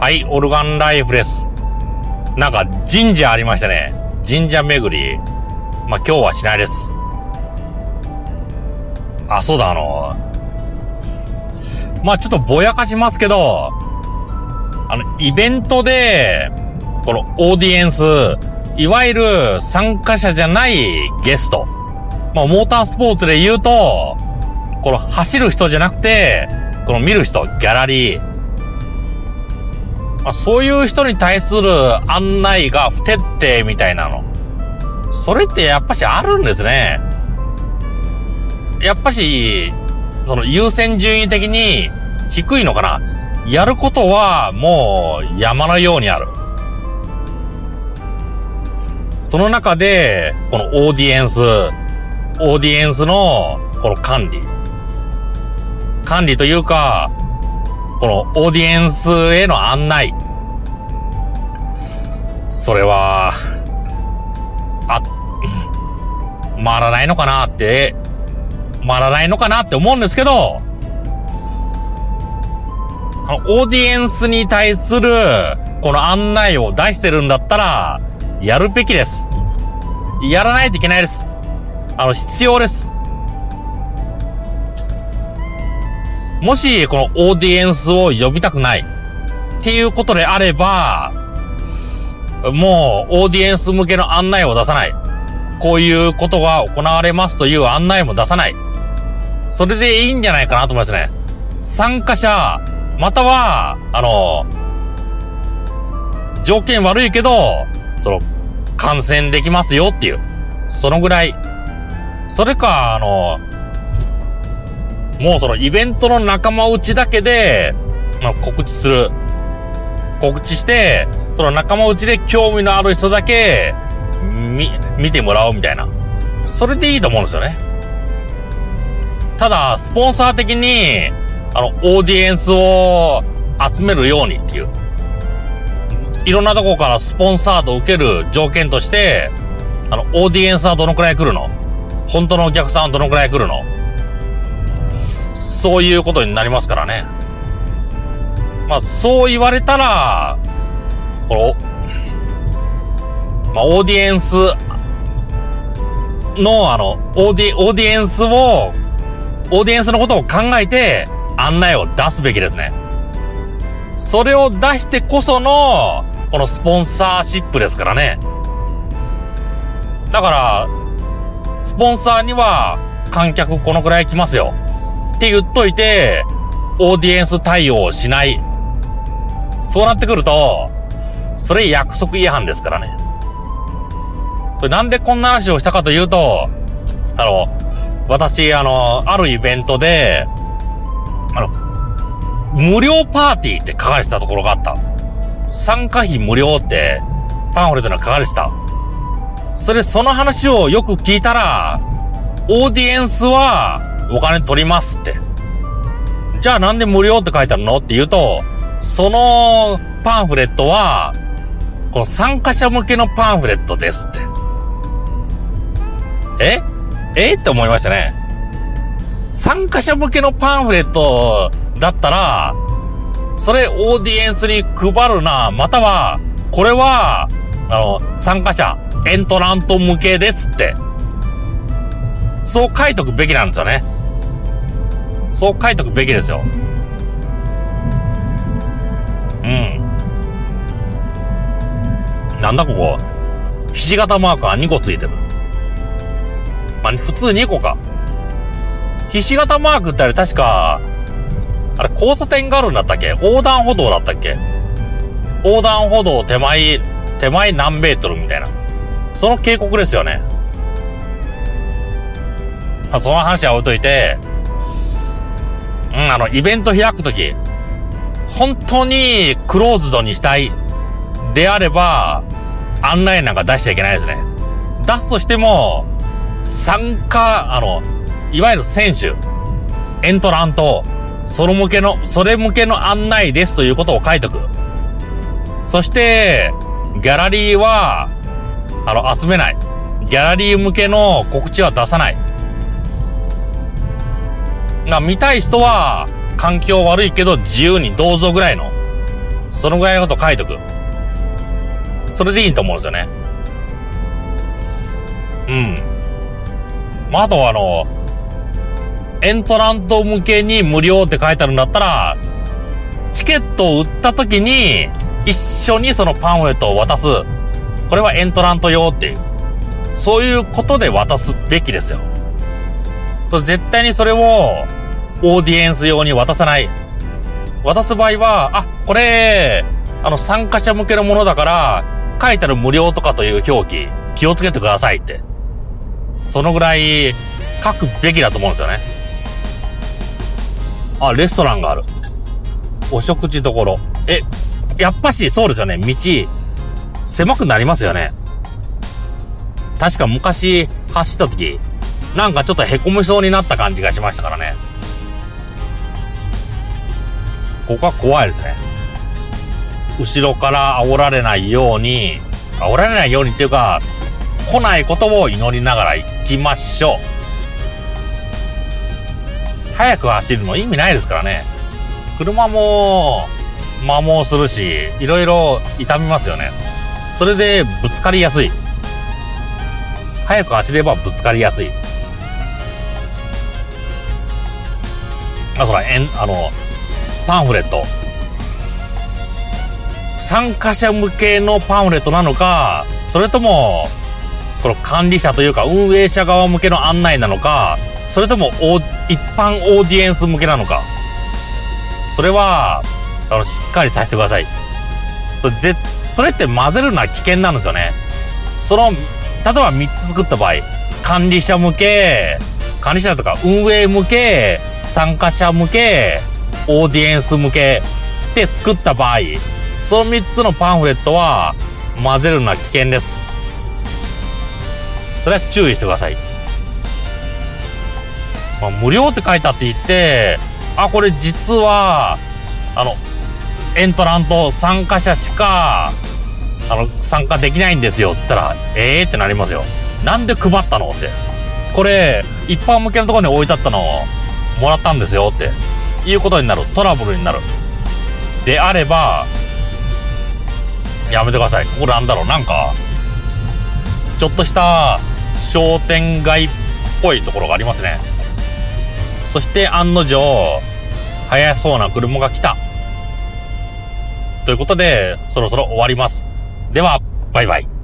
はい、オルガンライフです。なんか神社ありましたね。神社巡り。まあ、今日はしないです。あ、そうだ、あの、まあ、ちょっとぼやかしますけど、あの、イベントで、このオーディエンス、いわゆる参加者じゃないゲスト。まあ、モータースポーツで言うと、この走る人じゃなくて、この見る人、ギャラリー。まあ、そういう人に対する案内が不徹底みたいなの。それってやっぱしあるんですね。やっぱし、その優先順位的に低いのかな。やることはもう山のようにある。その中で、このオーディエンス、オーディエンスのこの管理。管理というか、このオーディエンスへの案内。それは、あ、回らないのかなって、回らないのかなって思うんですけど、あの、オーディエンスに対する、この案内を出してるんだったら、やるべきです。やらないといけないです。あの、必要です。もし、このオーディエンスを呼びたくないっていうことであれば、もう、オーディエンス向けの案内を出さない。こういうことが行われますという案内も出さない。それでいいんじゃないかなと思いますね。参加者、または、あの、条件悪いけど、その、感染できますよっていう。そのぐらい。それか、あの、もうそのイベントの仲間内だけで、まあ、告知する。告知して、その仲間内で興味のある人だけ、み、見てもらおうみたいな。それでいいと思うんですよね。ただ、スポンサー的に、あの、オーディエンスを集めるようにっていう。いろんなとこからスポンサードを受ける条件として、あの、オーディエンスはどのくらい来るの？本当のお客さんはどのくらい来るの？そういうことになりますからね。まあ、そう言われたら、この、まあ、オーディエンスの、あの、オーディ、オーディエンスを、オーディエンスのことを考えて案内を出すべきですね。それを出してこその、このスポンサーシップですからね。だから、スポンサーには観客このくらい来ますよ。って言っといて、オーディエンス対応しない。そうなってくると、それ約束違反ですからね。それなんでこんな話をしたかというと、あの、私、あの、あるイベントで、あの、無料パーティーって書かれてたところがあった。参加費無料ってパンフレットに書かれてた。それ、その話をよく聞いたら、オーディエンスはお金取りますって。じゃあなんで無料って書いてあるのって言うと、そのパンフレットは、この参加者向けのパンフレットですって。え？え？って思いましたね。参加者向けのパンフレットだったら、それオーディエンスに配るな、または、これは、あの、参加者、エントラント向けですって。そう書いとくべきなんですよね。そう書いとくべきですよ。うん。なんだここ。ひし形マークが2個ついてる。まあ、普通2個か。ひし形マークってあれ確か、あれ交差点があるんだったっけ横断歩道だったっけ横断歩道手前、手前何メートルみたいな。その警告ですよね。まあ、その話は置いといて、うん、あの、イベント開くとき、本当にクローズドにしたいであれば、案内なんか出しちゃいけないですね。出すとしても、参加、あの、いわゆる選手、エントラント、その向けの、それ向けの案内ですということを書いとく。そして、ギャラリーは、あの、集めない。ギャラリー向けの告知は出さない。が見たい人は、環境悪いけど自由にどうぞぐらいの、そのぐらいのこと書いとく。それでいいと思うんですよね。うん。まあ、あとはあの、エントラント向けに無料って書いてあるんだったら、チケットを売った時に、一緒にそのパンフレットを渡す。これはエントラント用っていう。そういうことで渡すべきですよ。絶対にそれを、オーディエンス用に渡さない。渡す場合は、あ、これ、あの、参加者向けのものだから、書いてある無料とかという表記、気をつけてくださいって。そのぐらい、書くべきだと思うんですよね。あ、レストランがある。お食事どころ。え、やっぱしそうですよね。道、狭くなりますよね。確か昔走った時、なんかちょっと凹みそうになった感じがしましたからね。ここは怖いですね。後ろから煽られないように、煽られないようにっていうか、来ないことを祈りながら行きましょう。早く走るの意味ないですからね。車も、摩耗するし、いろいろ痛みますよね。それでぶつかりやすい。早く走ればぶつかりやすい。あ、そら、えん、あの、パンフレット。参加者向けのパンフレットなのか、それとも、この管理者というか運営者側向けの案内なのか、それとも一般オーディエンス向けなのか。それは、あの、しっかりさせてください。それ、ぜ、それって混ぜるのは危険なんですよね。その、例えば3つ作った場合、管理者向け、管理者とか運営向け、参加者向け、オーディエンス向けって作った場合、その3つのパンフレットは混ぜるのは危険です。それは注意してください。まあ、無料って書いてあって言って、あ、これ実は、あの、エントラント参加者しか、あの、参加できないんですよっ、つったら、ええー、ってなりますよ。なんで配ったの？って。これ、一般向けのところに置いてあったの、もらったんですよって、いうことになる。トラブルになる。であれば、やめてください。ここなんだろう、なんか、ちょっとした商店街っぽいところがありますね。そして案の定、速そうな車が来た。ということで、そろそろ終わります。では、バイバイ。